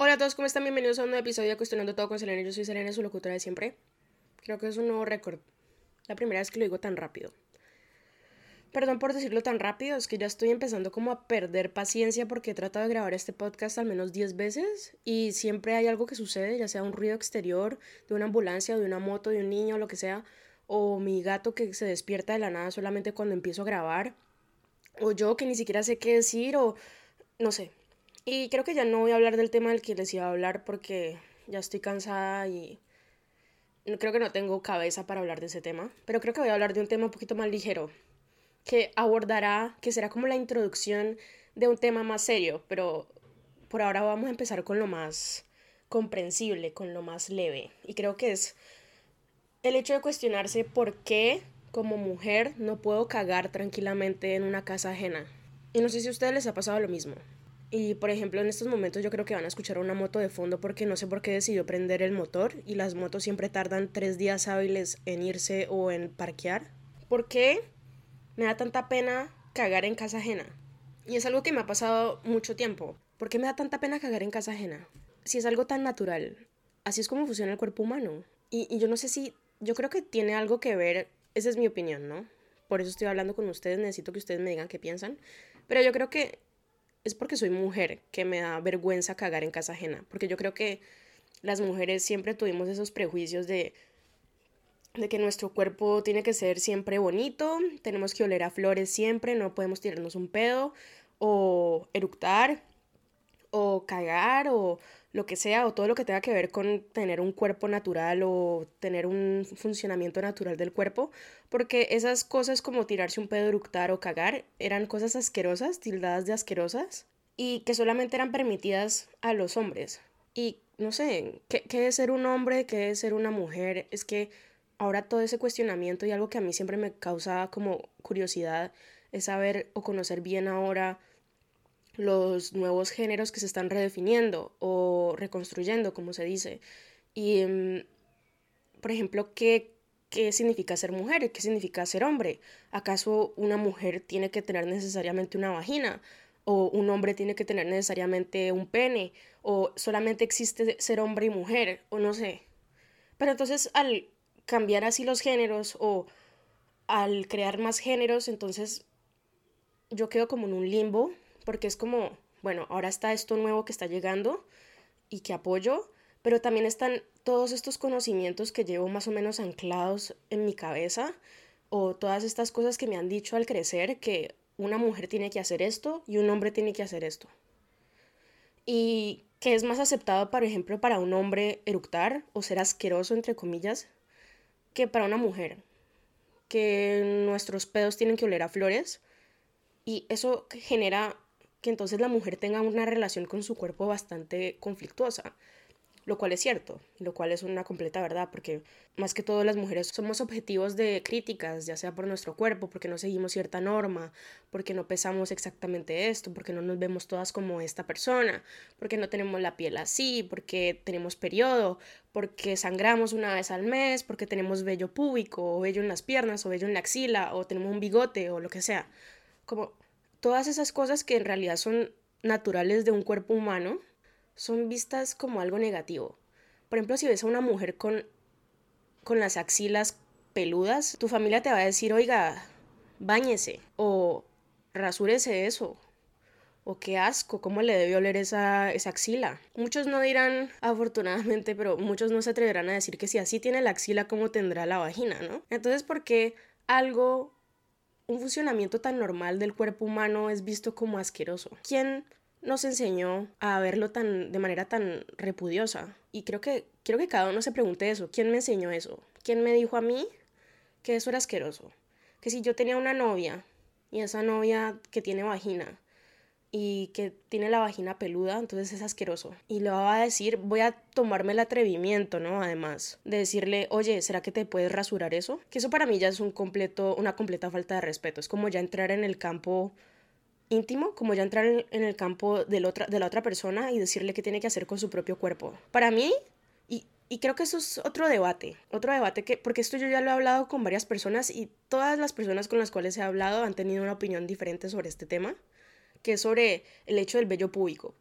Hola a todos, ¿cómo están? Bienvenidos a un nuevo episodio de Cuestionando Todo con Selena. Yo soy Selena, su locutora de siempre. Creo que es un nuevo récord. La primera vez que lo digo tan rápido. Perdón por decirlo tan rápido, es que ya estoy empezando como a perder paciencia porque he tratado de grabar este podcast al menos 10 veces y siempre hay algo que sucede, ya sea un ruido exterior de una ambulancia, de una moto, de un niño, lo que sea, o mi gato que se despierta de la nada solamente cuando empiezo a grabar, o yo que ni siquiera sé qué decir, o no sé, y creo que ya no voy a hablar del tema del que les iba a hablar porque ya estoy cansada y creo que no tengo cabeza para hablar de ese tema. Pero creo que voy a hablar de un tema un poquito más ligero, que abordará, que será como la introducción de un tema más serio, pero por ahora vamos a empezar con lo más comprensible, con lo más leve. Y creo que es el hecho de cuestionarse por qué como mujer no puedo cagar tranquilamente en una casa ajena. Y no sé si a ustedes les ha pasado lo mismo. Y por ejemplo, en estos momentos yo creo que van a escuchar una moto de fondo porque no sé por qué decidió prender el motor y las motos siempre tardan tres días hábiles en irse o en parquear. ¿Por qué me da tanta pena cagar en casa ajena? Y es algo que me ha pasado mucho tiempo. ¿Por qué me da tanta pena cagar en casa ajena? Si es algo tan natural. Así es como funciona el cuerpo humano. Y, y yo no sé si, yo creo que tiene algo que ver, esa es mi opinión, ¿no? Por eso estoy hablando con ustedes, necesito que ustedes me digan qué piensan. Pero yo creo que es porque soy mujer que me da vergüenza cagar en casa ajena. Porque yo creo que las mujeres siempre tuvimos esos prejuicios de, de que nuestro cuerpo tiene que ser siempre bonito, tenemos que oler a flores siempre, no podemos tirarnos un pedo o eructar o cagar o lo que sea, o todo lo que tenga que ver con tener un cuerpo natural o tener un funcionamiento natural del cuerpo, porque esas cosas como tirarse un pedo, eructar o cagar eran cosas asquerosas, tildadas de asquerosas, y que solamente eran permitidas a los hombres. Y no sé, ¿qué, qué es ser un hombre? ¿Qué es ser una mujer? Es que ahora todo ese cuestionamiento y algo que a mí siempre me causa como curiosidad es saber o conocer bien ahora los nuevos géneros que se están redefiniendo o reconstruyendo, como se dice. Y, mm, por ejemplo, ¿qué, ¿qué significa ser mujer? ¿Qué significa ser hombre? ¿Acaso una mujer tiene que tener necesariamente una vagina? ¿O un hombre tiene que tener necesariamente un pene? ¿O solamente existe ser hombre y mujer? O no sé. Pero entonces al cambiar así los géneros o al crear más géneros, entonces yo quedo como en un limbo porque es como, bueno, ahora está esto nuevo que está llegando y que apoyo, pero también están todos estos conocimientos que llevo más o menos anclados en mi cabeza o todas estas cosas que me han dicho al crecer que una mujer tiene que hacer esto y un hombre tiene que hacer esto. Y que es más aceptado, por ejemplo, para un hombre eructar o ser asqueroso, entre comillas, que para una mujer. Que nuestros pedos tienen que oler a flores. Y eso genera que entonces la mujer tenga una relación con su cuerpo bastante conflictuosa, lo cual es cierto, lo cual es una completa verdad, porque más que todo las mujeres somos objetivos de críticas, ya sea por nuestro cuerpo, porque no seguimos cierta norma, porque no pesamos exactamente esto, porque no nos vemos todas como esta persona, porque no tenemos la piel así, porque tenemos periodo, porque sangramos una vez al mes, porque tenemos vello púbico, o vello en las piernas, o vello en la axila, o tenemos un bigote, o lo que sea. Como todas esas cosas que en realidad son naturales de un cuerpo humano son vistas como algo negativo. Por ejemplo, si ves a una mujer con, con las axilas peludas, tu familia te va a decir, oiga, báñese o rasúrese eso. O qué asco, cómo le debe oler esa, esa axila. Muchos no dirán, afortunadamente, pero muchos no se atreverán a decir que si así tiene la axila, ¿cómo tendrá la vagina, no? Entonces, ¿por qué algo un funcionamiento tan normal del cuerpo humano es visto como asqueroso. ¿Quién nos enseñó a verlo tan de manera tan repudiosa? Y creo que quiero que cada uno se pregunte eso, ¿quién me enseñó eso? ¿Quién me dijo a mí que eso era asqueroso? Que si yo tenía una novia y esa novia que tiene vagina y que tiene la vagina peluda, entonces es asqueroso. Y le va a decir, voy a tomarme el atrevimiento, ¿no? Además, de decirle, oye, ¿será que te puedes rasurar eso? Que eso para mí ya es un completo, una completa falta de respeto. Es como ya entrar en el campo íntimo, como ya entrar en el campo de la, otra, de la otra persona y decirle qué tiene que hacer con su propio cuerpo. Para mí, y, y creo que eso es otro debate, otro debate que, porque esto yo ya lo he hablado con varias personas y todas las personas con las cuales he hablado han tenido una opinión diferente sobre este tema que es sobre el hecho del vello público.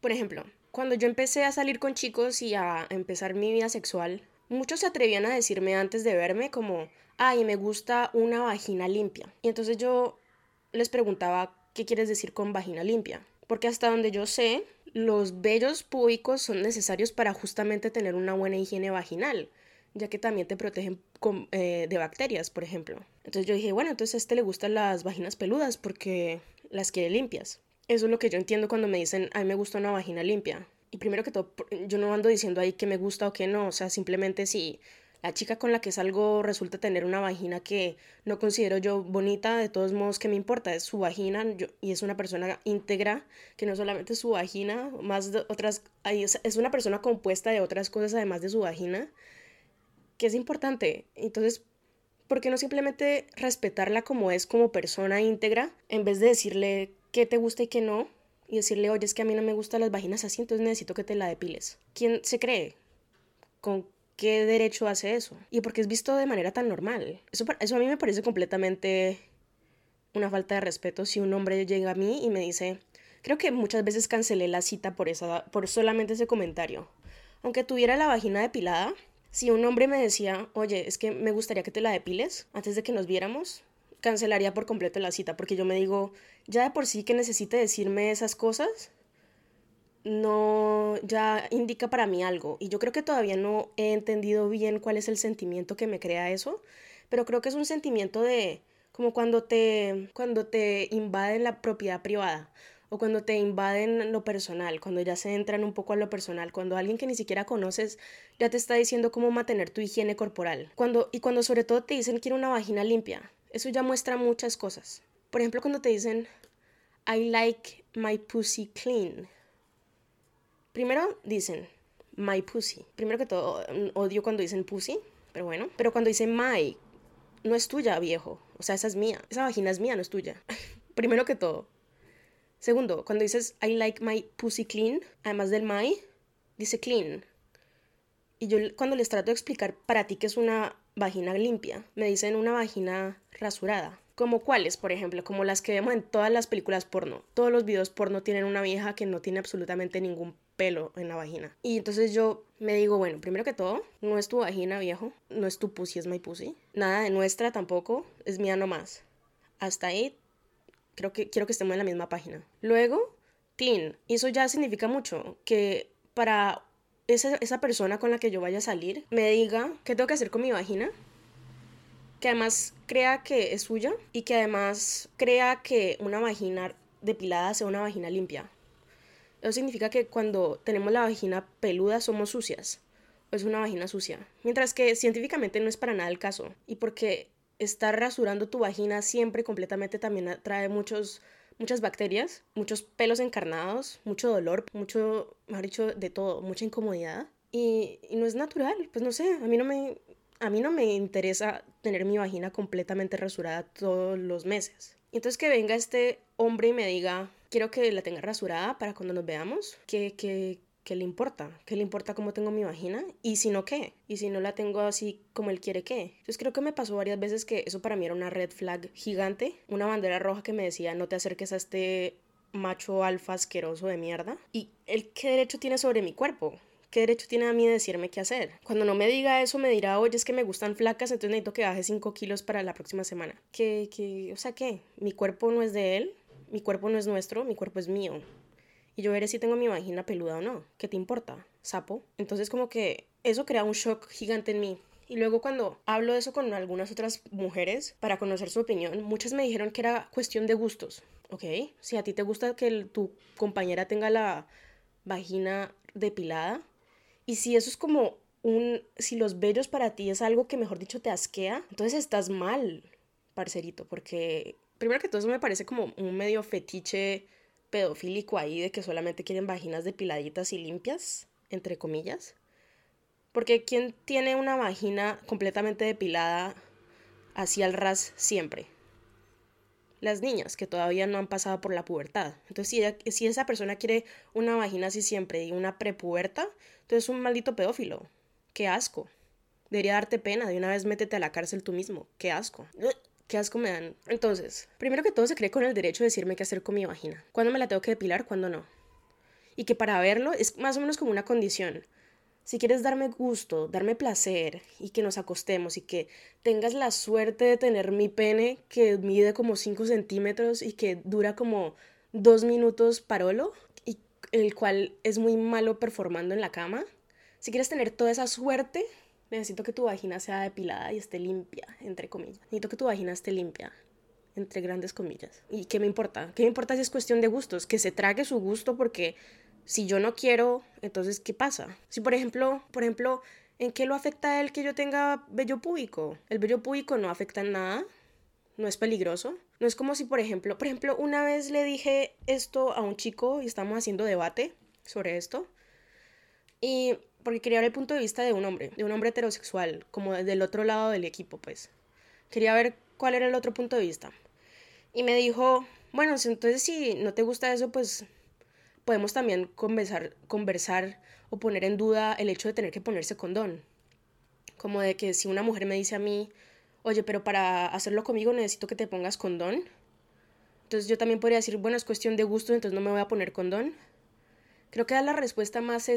Por ejemplo, cuando yo empecé a salir con chicos y a empezar mi vida sexual, muchos se atrevían a decirme antes de verme como, ay, me gusta una vagina limpia. Y entonces yo les preguntaba, ¿qué quieres decir con vagina limpia? Porque hasta donde yo sé, los vellos públicos son necesarios para justamente tener una buena higiene vaginal, ya que también te protegen eh, de bacterias, por ejemplo. Entonces yo dije, bueno, entonces a este le gustan las vaginas peludas porque las quiere limpias. Eso es lo que yo entiendo cuando me dicen, a mí me gusta una vagina limpia. Y primero que todo, yo no ando diciendo ahí que me gusta o que no, o sea, simplemente si la chica con la que salgo resulta tener una vagina que no considero yo bonita, de todos modos, que me importa? Es su vagina y es una persona íntegra, que no solamente su vagina, más de otras, es una persona compuesta de otras cosas además de su vagina, que es importante. Entonces, ¿por qué no simplemente respetarla como es como persona íntegra en vez de decirle qué te gusta y qué no? Y decirle, oye, es que a mí no me gustan las vaginas así, entonces necesito que te la depiles. ¿Quién se cree? ¿Con ¿qué derecho hace eso? Y porque es visto de manera tan normal. Eso, eso a mí me parece completamente una falta de respeto si un hombre llega a mí y me dice, creo que muchas veces cancelé la cita por, esa, por solamente ese comentario. Aunque tuviera la vagina depilada, si un hombre me decía, oye, es que me gustaría que te la depiles antes de que nos viéramos, cancelaría por completo la cita, porque yo me digo, ya de por sí que necesite decirme esas cosas, no ya indica para mí algo y yo creo que todavía no he entendido bien cuál es el sentimiento que me crea eso, pero creo que es un sentimiento de como cuando te cuando te invaden la propiedad privada o cuando te invaden lo personal, cuando ya se entran un poco a lo personal, cuando alguien que ni siquiera conoces ya te está diciendo cómo mantener tu higiene corporal. Cuando y cuando sobre todo te dicen quiero una vagina limpia. Eso ya muestra muchas cosas. Por ejemplo, cuando te dicen I like my pussy clean Primero dicen my pussy. Primero que todo, odio cuando dicen pussy, pero bueno. Pero cuando dicen my, no es tuya, viejo. O sea, esa es mía. Esa vagina es mía, no es tuya. Primero que todo. Segundo, cuando dices I like my pussy clean, además del my, dice clean. Y yo cuando les trato de explicar para ti que es una vagina limpia, me dicen una vagina rasurada. Como cuáles, por ejemplo, como las que vemos en todas las películas porno. Todos los videos porno tienen una vieja que no tiene absolutamente ningún pelo en la vagina. Y entonces yo me digo, bueno, primero que todo, no es tu vagina, viejo, no es tu pussy, es my pussy. Nada de nuestra tampoco, es mía nomás. Hasta ahí, creo que quiero que estemos en la misma página. Luego, clean. Y eso ya significa mucho, que para esa, esa persona con la que yo vaya a salir me diga qué tengo que hacer con mi vagina que además crea que es suya y que además crea que una vagina depilada sea una vagina limpia. Eso significa que cuando tenemos la vagina peluda somos sucias. Es una vagina sucia. Mientras que científicamente no es para nada el caso. Y porque estar rasurando tu vagina siempre completamente también trae muchos, muchas bacterias, muchos pelos encarnados, mucho dolor, mucho, mejor dicho, de todo, mucha incomodidad. Y, y, no es natural, pues no sé, a mí no me, a mí no me interesa tener mi vagina completamente rasurada todos los meses. Y entonces que venga este hombre y me diga, quiero que la tenga rasurada para cuando nos veamos. ¿Qué, qué, qué le importa? ¿Qué le importa cómo tengo mi vagina? Y si no, ¿qué? Y si no la tengo así como él quiere, ¿qué? Entonces creo que me pasó varias veces que eso para mí era una red flag gigante, una bandera roja que me decía no te acerques a este macho alfa asqueroso de mierda. ¿Y él qué derecho tiene sobre mi cuerpo? ¿Qué derecho tiene a mí de decirme qué hacer? Cuando no me diga eso, me dirá, oye, es que me gustan flacas, entonces necesito que baje 5 kilos para la próxima semana. ¿Qué, qué, o sea, qué? ¿Mi cuerpo no es de él? mi cuerpo no es nuestro, mi cuerpo es mío. Y yo veré si tengo mi vagina peluda o no. ¿Qué te importa, sapo? Entonces como que eso crea un shock gigante en mí. Y luego cuando hablo de eso con algunas otras mujeres para conocer su opinión, muchas me dijeron que era cuestión de gustos. ¿Ok? Si a ti te gusta que tu compañera tenga la vagina depilada y si eso es como un... si los vellos para ti es algo que mejor dicho te asquea, entonces estás mal, parcerito, porque primero que todo eso me parece como un medio fetiche pedofílico ahí de que solamente quieren vaginas depiladitas y limpias, entre comillas. Porque ¿quién tiene una vagina completamente depilada así al ras siempre? Las niñas que todavía no han pasado por la pubertad. Entonces, si, si esa persona quiere una vagina así siempre y una prepuberta, entonces es un maldito pedófilo. Qué asco. Debería darte pena, de una vez métete a la cárcel tú mismo. Qué asco. Qué asco me dan. Entonces, primero que todo se cree con el derecho de decirme qué hacer con mi vagina. ¿Cuándo me la tengo que depilar? ¿Cuándo no? y que para verlo es más o menos como una condición. Si quieres darme gusto, darme placer y que nos acostemos y que tengas la suerte de tener mi pene que mide como 5 centímetros y que dura como 2 minutos parolo y el cual es muy malo performando en la cama, si quieres tener toda esa suerte, necesito que tu vagina sea depilada y esté limpia, entre comillas. Necesito que tu vagina esté limpia, entre grandes comillas. ¿Y qué me importa? ¿Qué me importa si es cuestión de gustos? Que se trague su gusto porque si yo no quiero, entonces ¿qué pasa? Si por ejemplo, por ejemplo, ¿en qué lo afecta a él que yo tenga vello púbico? El vello púbico no afecta en nada, no es peligroso. No es como si, por ejemplo, por ejemplo, una vez le dije esto a un chico y estamos haciendo debate sobre esto. Y porque quería ver el punto de vista de un hombre, de un hombre heterosexual, como del otro lado del equipo, pues. Quería ver cuál era el otro punto de vista. Y me dijo, bueno, entonces si no te gusta eso, pues podemos también conversar, conversar o poner en duda el hecho de tener que ponerse condón. Como de que si una mujer me dice a mí, oye, pero para hacerlo conmigo necesito que te pongas condón. Entonces yo también podría decir, bueno, es cuestión de gusto, entonces no me voy a poner condón. Creo que es la respuesta más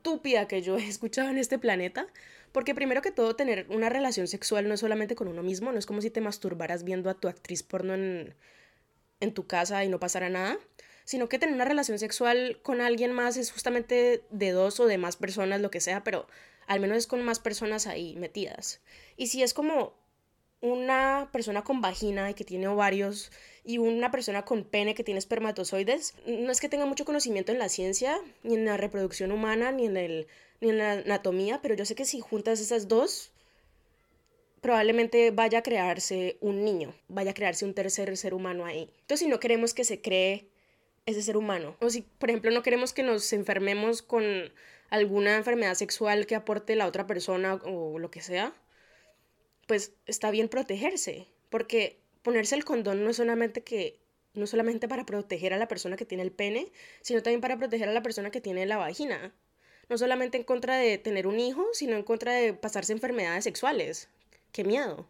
estúpida que yo he escuchado en este planeta. Porque primero que todo, tener una relación sexual no es solamente con uno mismo, no es como si te masturbaras viendo a tu actriz porno en, en tu casa y no pasara nada sino que tener una relación sexual con alguien más es justamente de dos o de más personas, lo que sea, pero al menos es con más personas ahí metidas. Y si es como una persona con vagina y que tiene ovarios y una persona con pene que tiene espermatozoides, no es que tenga mucho conocimiento en la ciencia, ni en la reproducción humana, ni en, el, ni en la anatomía, pero yo sé que si juntas esas dos, probablemente vaya a crearse un niño, vaya a crearse un tercer ser humano ahí. Entonces, si no queremos que se cree ese ser humano. O si, por ejemplo, no queremos que nos enfermemos con alguna enfermedad sexual que aporte la otra persona o lo que sea, pues está bien protegerse, porque ponerse el condón no es solamente que no solamente para proteger a la persona que tiene el pene, sino también para proteger a la persona que tiene la vagina. No solamente en contra de tener un hijo, sino en contra de pasarse enfermedades sexuales. Qué miedo.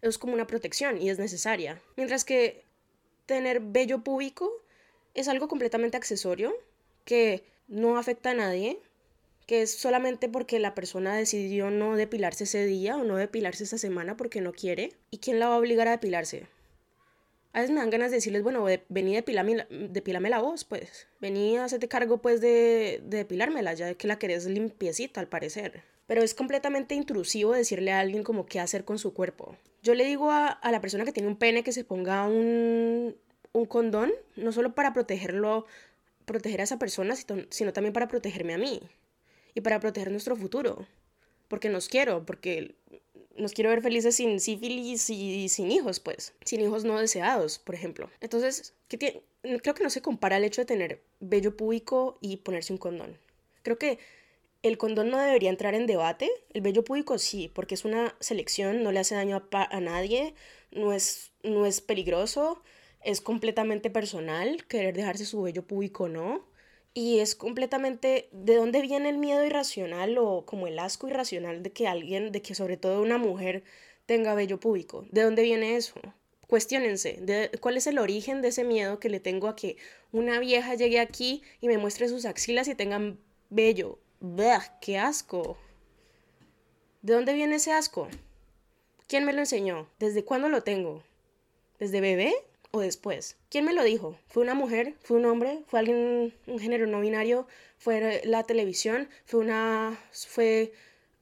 Es como una protección y es necesaria. Mientras que tener vello púbico es algo completamente accesorio que no afecta a nadie, que es solamente porque la persona decidió no depilarse ese día o no depilarse esa semana porque no quiere. ¿Y quién la va a obligar a depilarse? A veces me dan ganas de decirles, bueno, vení depilame, depilame la voz, pues. Vení hacerte cargo, pues, de, de depilármela, ya que la querés limpiecita, al parecer. Pero es completamente intrusivo decirle a alguien como qué hacer con su cuerpo. Yo le digo a, a la persona que tiene un pene que se ponga un, un condón, no solo para protegerlo, proteger a esa persona, sino también para protegerme a mí y para proteger nuestro futuro. Porque nos quiero, porque nos quiero ver felices sin sífilis y sin hijos, pues. Sin hijos no deseados, por ejemplo. Entonces, ¿qué creo que no se compara el hecho de tener vello púbico y ponerse un condón. Creo que el condón no debería entrar en debate. El vello púbico sí, porque es una selección, no le hace daño a, nadie, no es, no es peligroso es completamente personal, querer dejarse su vello público no. Y es completamente de dónde viene el miedo irracional o como el asco irracional de que alguien, de que sobre todo una mujer tenga vello público. ¿De dónde viene eso? Cuestiónense, de, ¿cuál es el origen de ese miedo que le tengo a que una vieja llegue aquí y me muestre sus axilas y tengan vello? ¡Bah! ¡Qué asco! ¿De dónde viene ese asco? ¿Quién me lo enseñó? ¿Desde cuándo lo tengo? ¿Desde bebé? O después. ¿Quién me lo dijo? ¿Fue una mujer? ¿Fue un hombre? ¿Fue alguien, un género no binario? ¿Fue la televisión? ¿Fue una, fue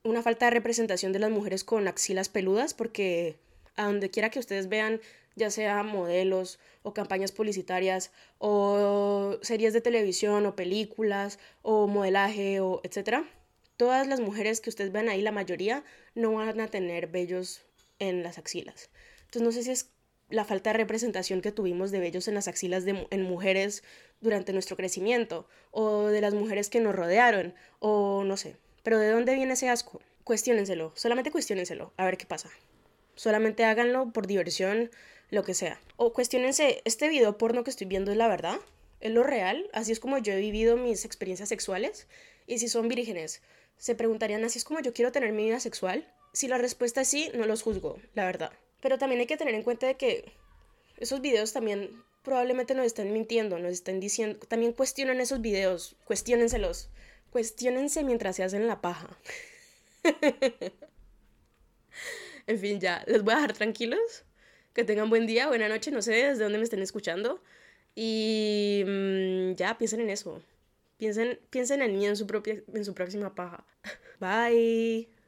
una falta de representación de las mujeres con axilas peludas? Porque a donde quiera que ustedes vean, ya sea modelos o campañas publicitarias o series de televisión o películas o modelaje o etcétera, todas las mujeres que ustedes vean ahí, la mayoría, no van a tener vellos en las axilas. Entonces no sé si es la falta de representación que tuvimos de vellos en las axilas de, en mujeres durante nuestro crecimiento, o de las mujeres que nos rodearon, o no sé. Pero ¿de dónde viene ese asco? Cuestiónenselo, solamente cuestiónenselo, a ver qué pasa. Solamente háganlo por diversión, lo que sea. O cuestionense, ¿este video porno que estoy viendo es la verdad? ¿Es lo real? Así es como yo he vivido mis experiencias sexuales. Y si son vírgenes, se preguntarían, ¿así es como yo quiero tener mi vida sexual? Si la respuesta es sí, no los juzgo, la verdad. Pero también hay que tener en cuenta de que esos videos también probablemente nos estén mintiendo, nos estén diciendo, también cuestionen esos videos, cuestionenselos, cuestionense mientras se hacen la paja. en fin, ya, les voy a dejar tranquilos, que tengan buen día, buena noche, no sé desde dónde me estén escuchando, y mm, ya, piensen en eso, piensen, piensen en mí en su, propia, en su próxima paja. Bye.